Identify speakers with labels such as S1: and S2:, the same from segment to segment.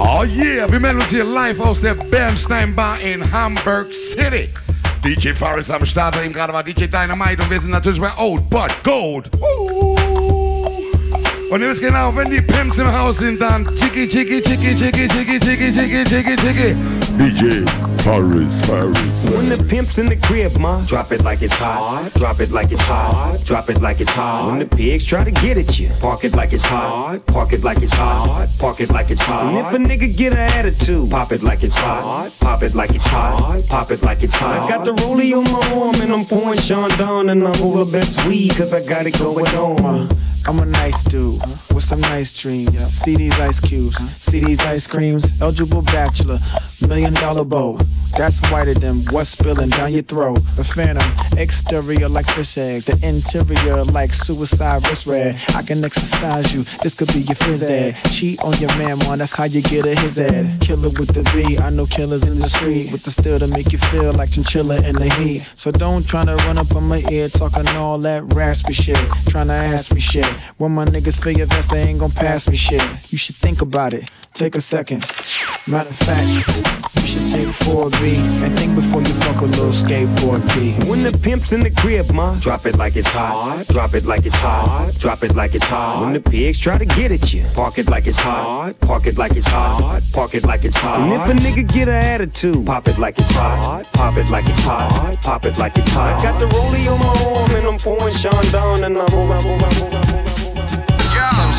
S1: Oh yeah, wir melden uns hier live aus der Bernstein Bar in Hamburg City. DJ Forrest am Start, eben gerade war DJ Dynamite und wir sind natürlich bei Old But Gold. Und ihr wisst genau, wenn die Pimps im Haus sind, dann chicki chicki chicki chicki chicki chicki chicki chicki chicki. DJ Forrest, Forrest.
S2: When the pimp's in the crib, ma, drop it like it's hot. Drop it like it's hot. Drop it like it's hot. When the pigs try to get at you, park it like it's hot. Park it like it's hot. Park it like it's hot. And if a nigga get an attitude, pop it like it's hot. Pop it like it's hot. Pop it like it's hot. I got the rollie on my arm and I'm pouring Chandon and I'm all the best weed cause I got it going on.
S3: I'm a nice dude with some nice dreams. See these ice cubes, see these ice creams. Eligible bachelor, million dollar bow. That's whiter than what's spilling down your throat. A phantom, exterior like fish eggs, the interior like suicide wrist red. I can exercise you, this could be your phys ed. Cheat on your man, man, that's how you get a his ed. Killer with the B, I know killers in the street with the steel to make you feel like chinchilla in the heat. So don't try to run up on my ear talking all that raspy shit, trying to ask me shit. When my niggas feel your vest, they ain't gon' pass me shit. You should think about it, take a second. Matter of fact, you should take 4B and think before you fuck a little Skateboard P.
S2: When the pimp's in the crib, ma, drop it like it's hot. Drop it like it's hot. Drop it like it's hot. When the pigs try to get at you, park it like it's hot. Park it like it's hot. Park it like it's hot. And if a nigga get an attitude, pop it like it's hot. Pop it like it's hot. Pop it like it's hot. I got the rollie on my arm and I'm pouring Chandon and I'm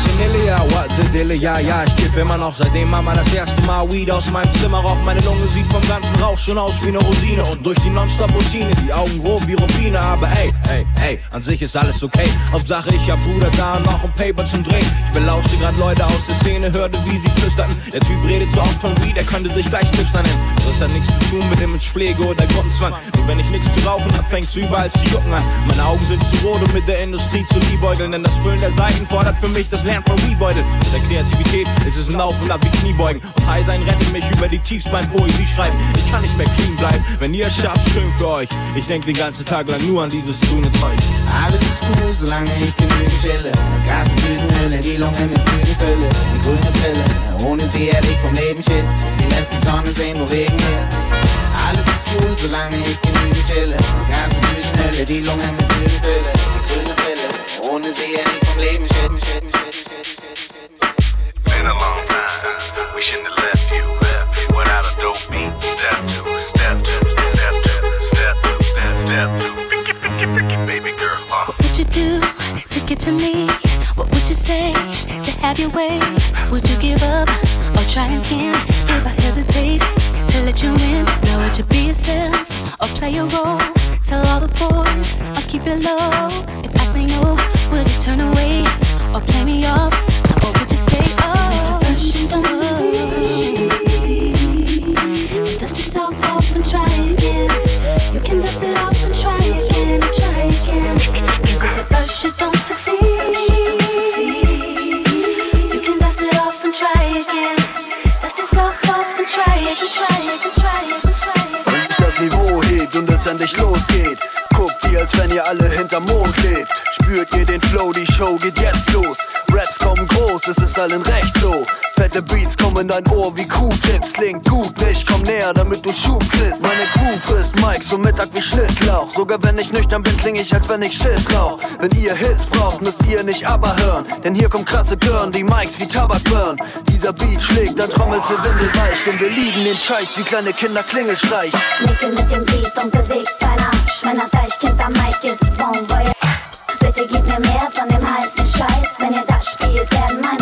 S2: she over.
S4: Maximilian, what the Dille, ja, ja, ich kiff immer noch, seitdem Mama das erste Mal Weed aus meinem Zimmer raucht. Meine Lunge sieht vom ganzen Rauch schon aus wie eine Rosine und durch die Nonstop-Routine, die Augen rot wie Rubine, aber ey, ey, ey, an sich ist alles okay. Hauptsache ich hab Bruder da und noch ein Paper zum Drehen. Ich belauschte grad Leute aus der Szene, hörte wie sie flüsterten. Der Typ redet so oft von Weed, er könnte sich gleich Hipster nennen. Das hat nichts zu tun mit Imagepflege oder Gruppenzwang. Nur wenn ich nichts zu rauchen hab, fängt's überall zu jucken an. Meine Augen sind zu rot, um mit der Industrie zu liebäugeln, denn das Füllen der Seiten fordert für mich das Lernen Weedbeutel. Mit der Kreativität ist es ein Auf und Ab wie Kniebeugen. Und High sein rettet mich über die Tiefs beim Poesie schreiben. Ich kann nicht mehr clean bleiben, wenn ihr es schafft, schön für euch. Ich denk den ganzen Tag lang nur an dieses grüne Zeug.
S5: Alles ist cool, solange ich genügend chille. Kasten, Tüten, Hülle, die Lungen mit Zügen fülle. Die grüne Pille, ohne sie hätte ich vom Leben Schiss. Sie lässt die Sonne sehen, wo Regen ist. Alles ist cool, solange ich genügend chille. Kasten, Tüten, Hülle, die Lungen mit Zügen fülle. Die grüne Pille, ohne sie hätte ich vom Leben Schiss.
S6: Been a long time. We shouldn't have left you, left you without a dope beat. Step two, step two, step two, step two, step, step two. Picky, picky, picky, baby girl. Uh.
S7: What would you do to get to me? What would you say to have your way? Would you give up or try again? If I hesitate to let you in, now would you be yourself or play a role? Tell all the boys or keep it low. If I say no, would you turn away or play me off?
S8: Endlich losgeht, guckt ihr, als wenn ihr alle hinterm Mond lebt. Spürt ihr den Flow, die Show geht jetzt los. Raps kommen groß, es ist allen recht so. Fette Beats in dein Ohr wie Q-Tips. Klingt gut, nicht, komm näher, damit du Schub kriegst. Meine Crew frisst Mike so Mittag wie Schnittlauch. Sogar wenn ich nüchtern bin, kling ich, als wenn ich Shit rauch. Wenn ihr Hits braucht, müsst ihr nicht aber hören. Denn hier kommen krasse Girl, die Mikes wie Tabak burn. Dieser Beat schlägt, dann trommelt für Windelweich. Denn wir lieben den Scheiß wie kleine Kinder Klingelstreich.
S7: Nicke mit dem Beat und bewegt dein Arsch. Wenn das Deichkind am Mic ist, bon. Bitte gib mir mehr von dem heißen Scheiß. Wenn ihr das spielt, werden meine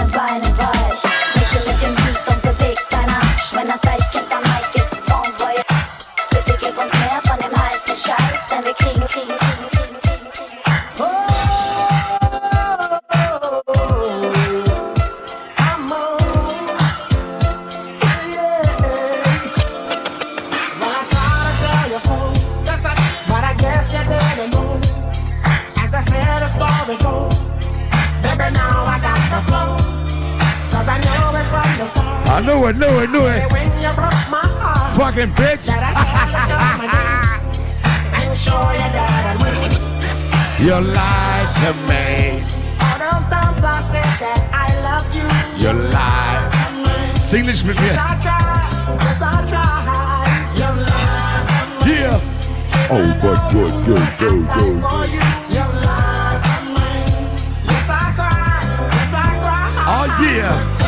S9: I knew it,
S1: knew it, knew it.
S9: Heart,
S1: Fucking bitch.
S9: Sure you
S1: lied to me.
S9: All those times I said that I love you.
S1: You lied.
S10: Sing this with me.
S1: Yeah. Oh, but good, good, good, good.
S10: You lied to me. Yes, I cried. Yes, I cried.
S1: Oh, yeah.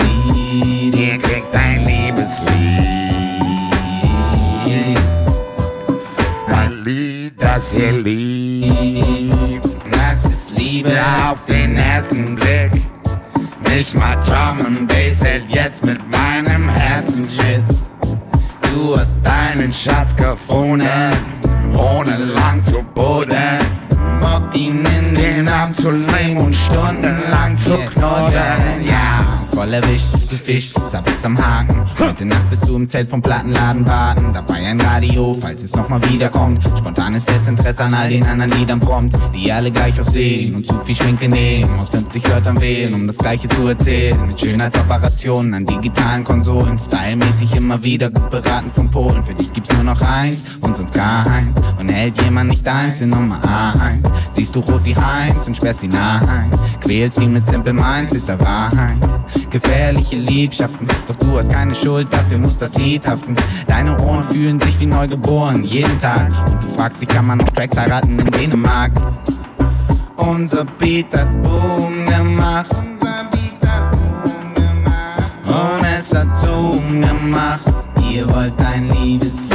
S5: Drum and Bass hält jetzt mit meinem Herzen Shit. Du hast deinen Schatz gefunden, ohne lang zu buddeln. Mob ihn in den Arm zu nehmen und stundenlang zu knuddeln. Ja, voll erwischt, gefischt, zappelst am Haken. Heute Nacht du im Zelt vom Plattenladen warten. Dabei ein Radio, falls es nochmal wiederkommt. Spontanes Interesse an all den anderen Liedern prompt, die alle gleich aussehen und zu viel Schminke nehmen. Aus 50 Wörtern wählen, um das Gleiche zu erzählen. Mit Schönheitsoperationen an digitalen Konsolen. Stylmäßig immer wieder gut beraten von Polen. Für dich gibt's nur noch eins und sonst gar eins. Und hält jemand nicht eins für Nummer eins. Siehst du rot wie Heinz und sperrst ihn ein. Quälst ihn mit Simple Minds bis er Wahrheit. Gefährliche Liebschaften, doch du hast keine Schuld, dafür muss das Haften. Deine Ohren fühlen sich wie neu geboren, jeden Tag. Und du fragst, wie kann man noch Tracks heiraten in Dänemark? Unser Beat hat Boom gemacht. Unser Beat hat Boom gemacht. Und es hat Zoom gemacht. Ihr wollt ein Liebeslied,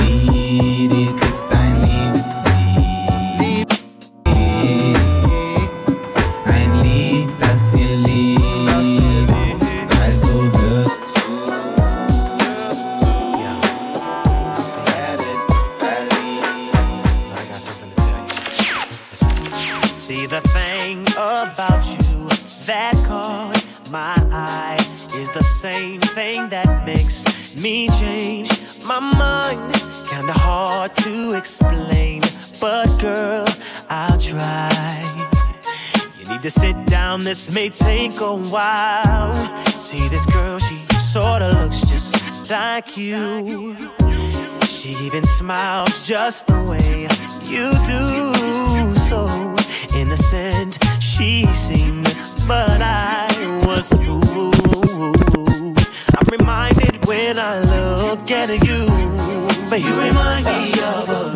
S11: just the way you do. So innocent she seemed, but I was fooled. I'm reminded when I look at you, but you remind me of a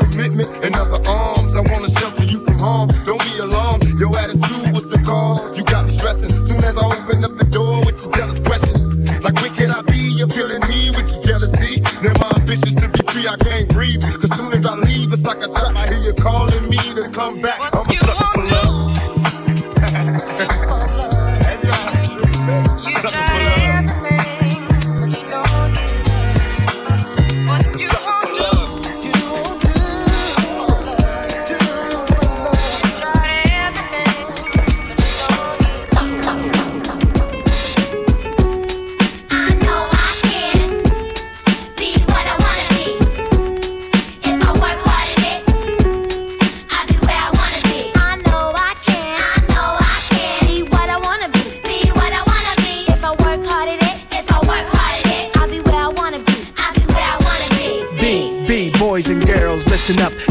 S12: come back.
S13: Listen up.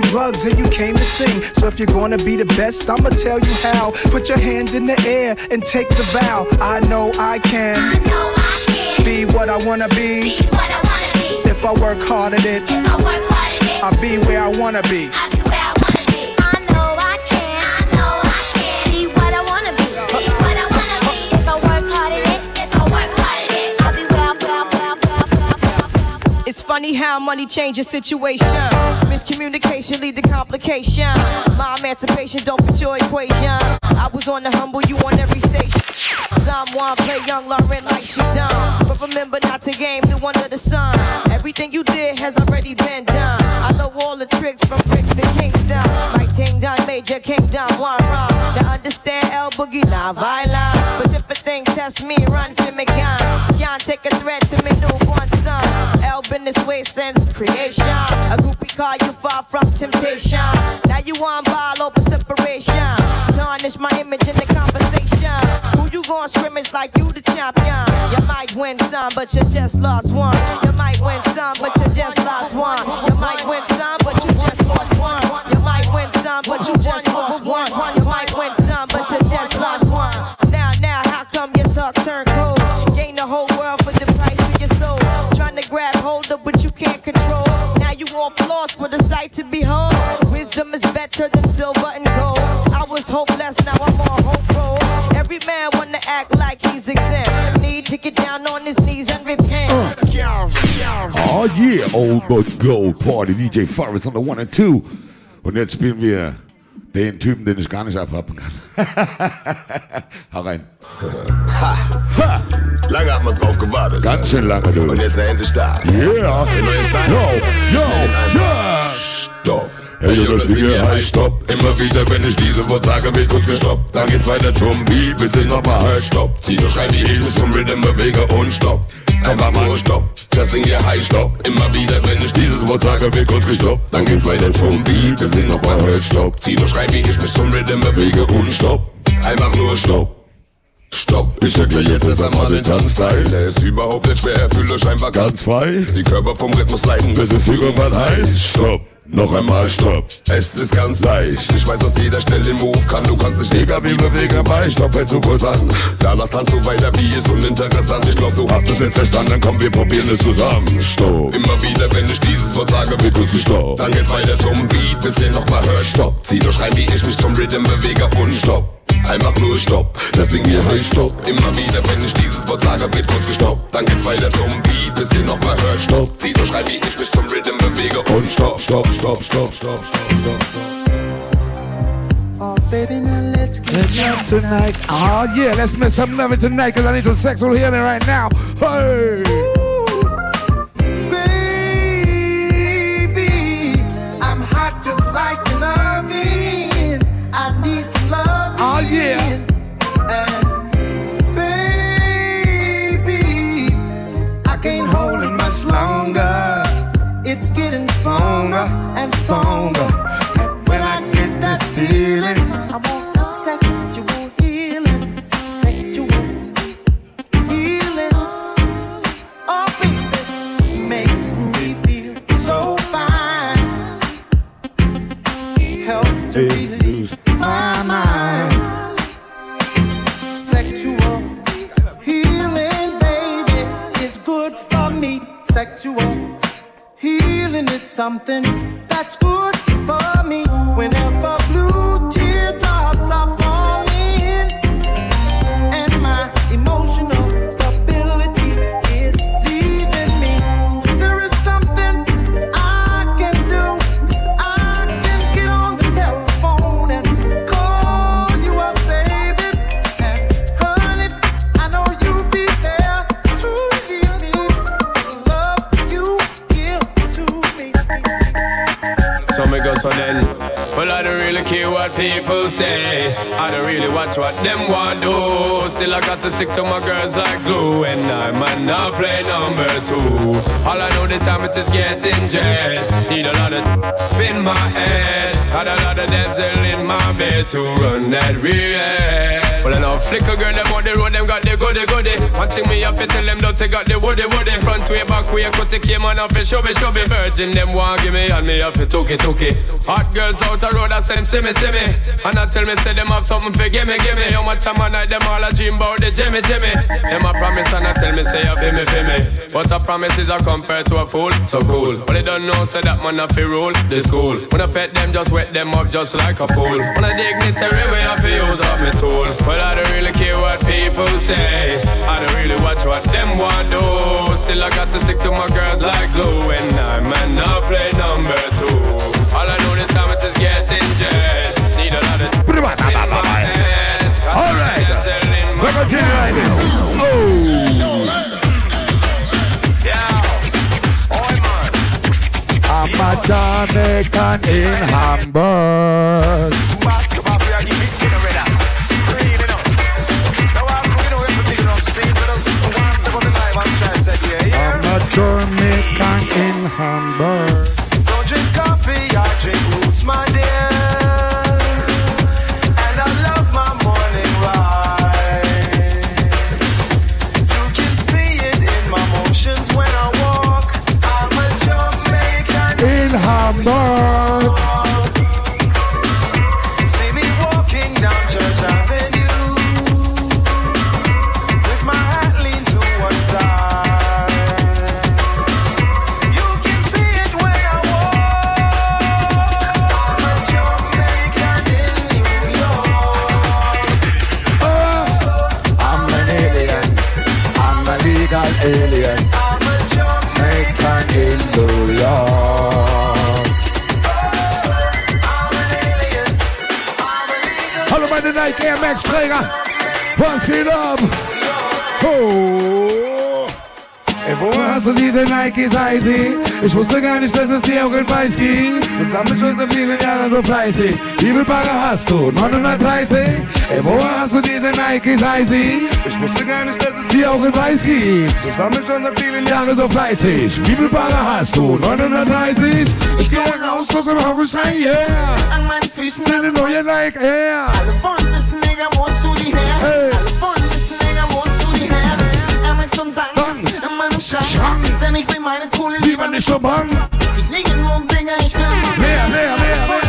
S14: drugs and you came to sing. So if you're gonna be the best, I'ma tell you how. Put your hand in the air and take the vow. I know I can.
S15: I know I can.
S14: Be what I wanna be.
S15: Be what I wanna be.
S14: If I work hard at it,
S15: If I work hard at it,
S14: I'll be where I wanna be.
S15: I'll be where I wanna be. I know I can. I know I can. Be what I wanna be. Be what I wanna be. If I work hard at it, if I work hard at it, I'll be where I'm.
S13: It's funny how money changes situation. Miscommunication lead to complication. My emancipation don't fit your equation. I was on the humble, you on every station. Someone play young, Lauryn like she done. But remember not to game new under the sun. Everything you did has already been done. I know all the tricks from bricks to Kingston. My ting done, major kingdom, one wrong. Now understand L Boogie, not violent. But if a thing test me, run for me gun. Can't take a threat to me newborn son. El been this way since creation. A call you far from temptation. Now you on ball over separation. Tarnish my image in the conversation. Who you gon' scrimmage like you the champion? You might win some, but you just lost one. You might win some, sight to behold. Wisdom is better than silver and gold. I was hopeless, now I'm on hope roll. Every man wanna act like he's exempt. Need to get down on his knees and repent.
S9: Oh yeah, Old But Gold Party, DJ Forrest on the one and two. Und jetzt spielen wir den Typen, den ich gar nicht abhaben kann. Hau rein.
S16: Lange hat man drauf gewartet.
S9: Ganz schön lange, du.
S16: Und jetzt ist er endlich da.
S9: Yeah.
S16: Der neue Style.
S9: Yo, yo,
S16: Schnell in einem.
S9: yeah.
S16: Stopp. Hey, yo, das Ding hier heißt Stopp. Immer wieder, wenn ich diese Wort sage, wird kurz gestoppt. Dann geht's weiter zum Beat, bis ich nochmal halt Stopp. Zieh nur schreib wie ich, muss zum Rhythm bewege und Stopp. Einfach mal Stopp. Das Ding hier heißt Stopp. Immer wieder, wenn ich dieses Wort sage, wird kurz gestoppt. Dann geht's weiter zum Beat, bis ich nochmal halt Stopp. Zieh nur schreib wie ich, mich zum Rhythm bewege und Stopp. Einfach nur Stopp. Stopp, ich erklär jetzt erst einmal den Tanzstyle. Der ist überhaupt nicht schwer, fühle scheinbar ganz
S9: frei.
S16: Die Körper vom Rhythmus leiten, bis es irgendwann heißt. Stopp. Noch einmal Stopp. Es ist ganz leicht. Ich weiß, dass jeder schnell den Move kann. Du kannst dich mega wie bewegen bei Stopp, hältst du kurz an. Danach tanzt du weiter, wie ist uninteressant. Ich glaub, du hast es jetzt verstanden. Komm, wir probieren es zusammen. Stopp. Immer wieder, wenn ich dieses Wort sage, wird kurz gestoppt. Dann geht's weiter zum Beat, bis ihr nochmal hört. Stopp. Zieh nur schreien, wie ich mich zum Rhythm bewege und Stopp. Einfach nur Stopp, das Ding hier heißt Stopp. Immer wieder, wenn ich dieses Wort sage, wird kurz gestoppt. Dann geht's weiter zum Beat, bis ihr nochmal hört. Stopp, zieh nur schreien, wie ich mich zum Rhythm bewege und Stopp, Stopp, Stopp, Stopp, Stopp, Stopp, Stopp,
S14: Oh, baby, now let's get
S9: Let's love tonight. Oh yeah, let's make some love tonight, cause I need some sexual healing right now. Hey!
S17: Still, I got to stick to my girls like glue. And I might not play number two. All I know the time it is getting jet. Need a lot of in my head. Had a lot of dental in my bed to run that real. Well, I know flicker girl, them on the road, them got the goody goody. One thing me to tell them, don't they got the woody woody. Front way, back way, cut the came on off and show me, show me. Virgin, them want give me, and me to took it, took it. Hot girls out the road, I say them, see me, see me. And I tell me, say them have something for gimme, gimme. How much time I night, them all a dream about the Jimmy, Jimmy. Them a promise, and I tell me, say, you feel me, feel me. But a promise is a compared to a fool, so cool. But they don't know, say that man a fi rule the school. When I pet them, just wet them up just like a pool. When I dignitary way, I fi use up me tool. But I don't really care what people say. I don't really watch what them want do. Still I got to stick to my girls like glue. And I might not play number two. All I know this time is just getting jet. Need a lot of in my head.
S1: All right. We're continuing like this. Oh. I'm a Jamaican in Hamburg. Air Max Träger. Diese Nikes Eisy? Ich wusste gar nicht, dass es dir auch in Weiß gibt. Du sammelst schon so viele Jahre so fleißig. Wie viel Bagger hast du? 930? Ey, wo hast du diese Nikes Eisy? Ich wusste gar nicht, dass es dir auch in Weiß gibt. Du sammelst schon so viele Jahre so fleißig. Wie viel Bagger hast du? 930? Ich geh raus aus dem Haus schrei, yeah.
S10: An meinen Füßen
S1: Eine neue Nike Air.
S10: Alle wollen wissen, Nigga, wo hast du die her?
S1: Hey.
S10: Alle wollen meinem Schrank. Denn ich will meine Kohle lieber nicht
S1: so bang.
S10: Ich liege genug, Digga, ich will
S1: Mehr, mehr, mehr,
S10: mehr.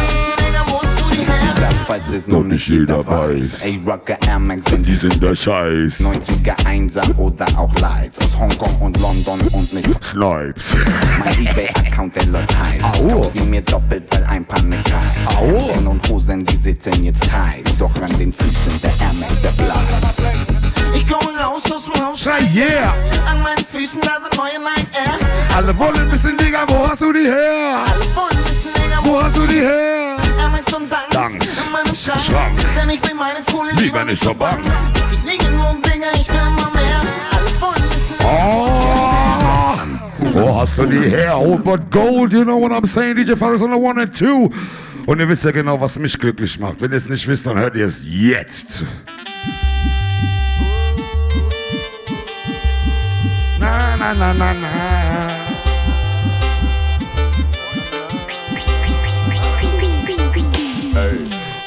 S18: Falls es noch nicht jeder weiß. Ey, Rocker Air Max sind
S1: die sind der Scheiß.
S18: 90er Einser oder auch Lights aus Hongkong und London und nicht
S1: Snipes.
S18: Mein Ebay-Account, der läuft heiß.
S1: Au.
S18: Kauf sie mir doppelt, weil ein paar nicht reicht.
S1: Au.
S18: Hosen und Hosen, die sitzen jetzt tight. Doch an den Füßen der Air Max, der bleibt.
S10: Ich komme raus aus dem Haus.
S1: Schrei, yeah.
S10: An meinen Füßen da sind neue Nike Air.
S1: Alle wollen wissen, Digga, wo hast du die her?
S10: Alle wollen wissen, Digga,
S1: Wo hast du die her?
S10: Amex und Danks
S1: Danks.
S10: in meinem Schrank.
S1: Schrank.
S10: Denn ich will meine Kohle
S1: Lieber nicht so bang.
S10: Ich liege genug, Digga, ich will immer mehr. Alle wollen wissen,
S1: Oh, wo hast du die her? Old but gold, you know what I'm saying? DJ Faris on the one and two. Und ihr wisst ja genau, was mich glücklich macht. Wenn ihr es nicht wisst, dann hört ihr es jetzt. Na, na, na, na,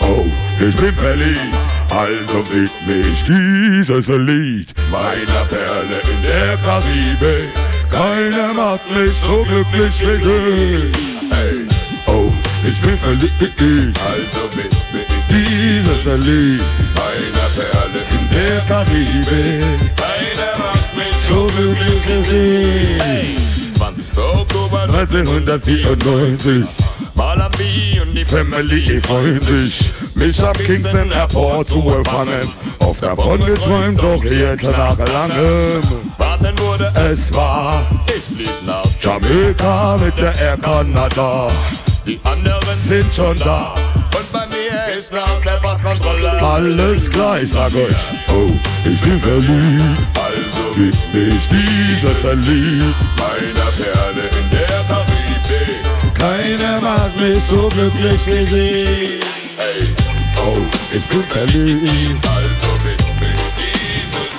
S1: oh, ich bin verliebt, also widme ich dieses Lied meiner Perle in der Karibik. Keiner macht mich so glücklich wie sie. Hey, oh, ich bin verliebt, also widme ich dieses Lied meiner Perle in der Karibik. Wie sie. Hey, 20. Oktober 1994. Malami und die Family freuen sich, mich am Kingston Airport zu empfangen. Oft davon geträumt, doch jetzt nach langem Warten wurde es wahr. Ich flieg nach Jamaika mit der Air Canada. Die anderen sind schon da. Und bei mir ist nach der Passkontrolle alles klar, ich sag euch, oh, ich bin verliebt. Also gib mich dieses Lied meiner Perle in der Karibik. Keiner macht mich so glücklich wie sie. Hey, oh, ich bin verliebt. Also mit mich dieses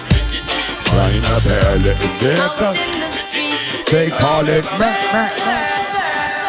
S1: Kleiner Perle in der Kasse. They call it Mac Mac.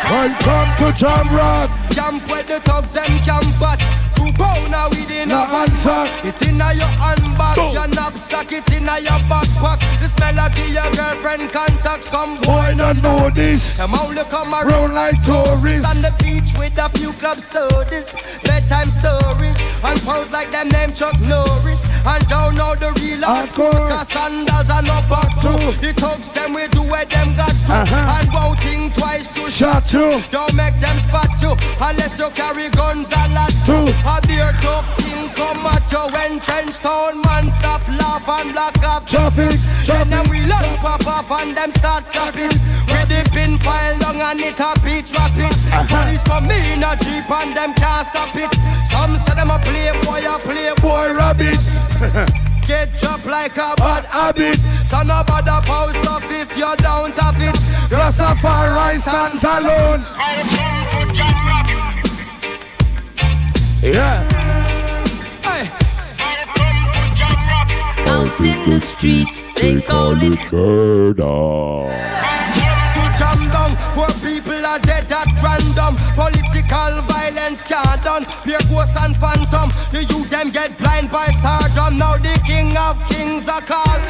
S1: Welcome to Jamrock.
S19: Camp where the thugs them camp at Two pound a weed in a
S1: answer.
S19: It inna your handbag Your knapsack it inna your backpack The smell of your girlfriend contact Some
S1: Boy, not know this.
S19: Them only come
S1: Round
S19: around
S1: like tourists.
S19: On the beach with a few club sodas Bedtime stories And pose like them name Chuck Norris And don't know the real
S1: Hardcore.
S19: Cause sandals are no back to The thugs them we do where them got to
S1: Uh-huh.
S19: And won't think twice to
S1: Shot you.
S19: don't make them spot you unless you carry guns a lot.
S1: Two.
S19: A beer tough king come at you when trench town man stop laugh and block off
S1: Traffic.
S19: Then them
S1: Traffic.
S19: we lock pop off and them start chopping. With the pin file long and it a beat rapid. Uh-huh. Police come in a jeep and them can't stop it. Some say them a playboy, a playboy
S1: Boy, rabbit.
S19: Get chopped like a bad
S1: habit.
S19: So no bother post off if you don't have it.
S1: Rastafari stands alone. Yeah. The streets, they call it murder.
S19: to jam down Poor people are dead at random. Political violence can't done. Pure ghosts and phantom. The youth them get blind by stardom. Now the king of kings are called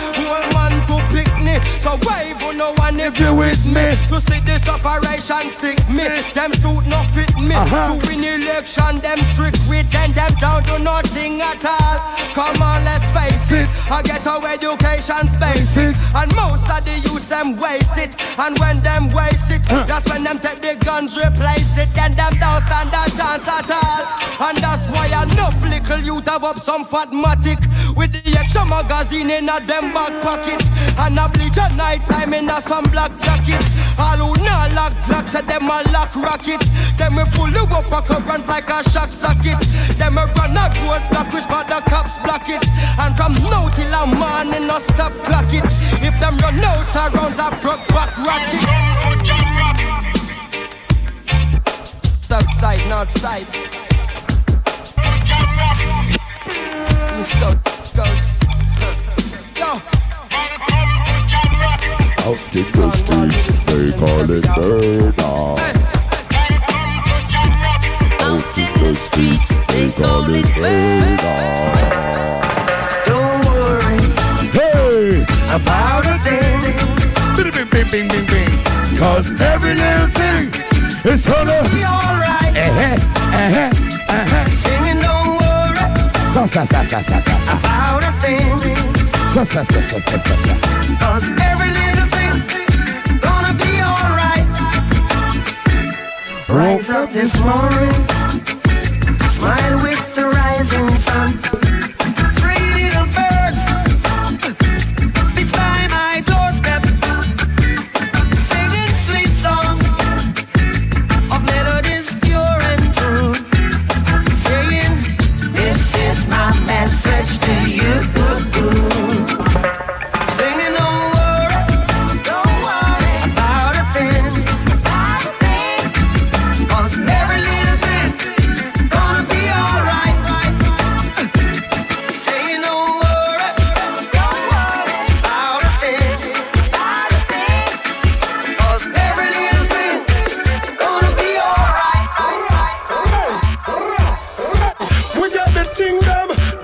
S19: me So wave on no one if you with me. To see this operation sick me. Them suit no fit me.
S1: Uh-huh.
S19: To win election them trick with Then Them don't do nothing at all. Come on let's face it. I get our education space it. And most of the youth them waste it. And when them waste it That's when them take the guns replace it. Then them don't stand a chance at all. And that's why enough little youth have up some fatmatic With the extra magazine in a them back pocket. And a bleach at night time in a some black jacket. All who not lock glocks at them a lock rocket. Them we full of up a current like a shock socket. Them a run a road block which but the cops block it. And from now till a morning no stop clock it. If them run out of rounds a broke back ratchet. South side, north side
S1: call it murder. Out in the streets, they call it murder.
S10: Don't worry
S1: Hey!
S10: about a thing.
S1: Bing, bing, bing, bing, bing, bing. Cause every little thing is gonna
S10: Be alright.
S1: Uh-huh, uh-huh, uh-huh.
S10: Singing, don't worry
S1: Sa, sa, sa, sa, sa, sa, sa.
S10: about a thing.
S1: Sa, sa, sa, sa, sa, sa, sa.
S10: Cause every little Rise up this morning, smile with the rising sun.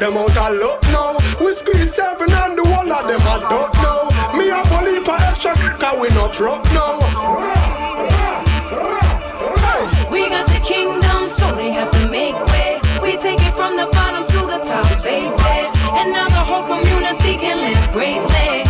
S20: Them, out of luck now. We squeeze seven and the one of them I don't know. Me a believe for extra, cause we not rock now.
S21: We got the kingdom, so they have to make way. We take it from the bottom to the top, baby. And now the whole community can live greatly.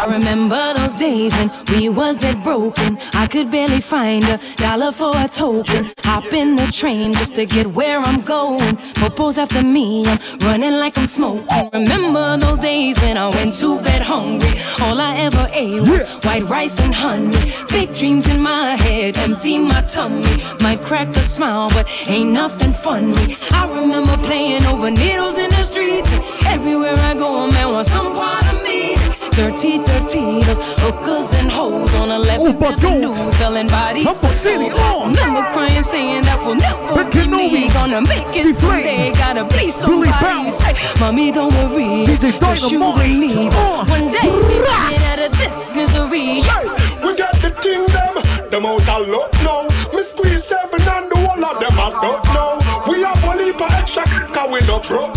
S21: I remember days when we was dead broken. I could barely find a dollar for a token. Hop in the train just to get where I'm going. Popos after me, I'm running like I'm smoking. Remember those days when I went to bed hungry. All I ever ate was white rice and honey. Big dreams in my head, empty my tummy. Might crack a smile, but ain't nothing funny. I remember playing over needles in the streets. Everywhere I go, a man wants some part. Dirty, dirty, those hookers and hoes on 11th Avenue selling bodies for soul. Remember crying, saying that will never be me. Gonna make it someday, gotta be somebody. Say, mommy, don't worry, cause you and me. One day we get out of this misery.
S20: We got the kingdom, them, out a lot now. Me squeeze seven and the whole of them I don't know. We have only for extra, cause we not broke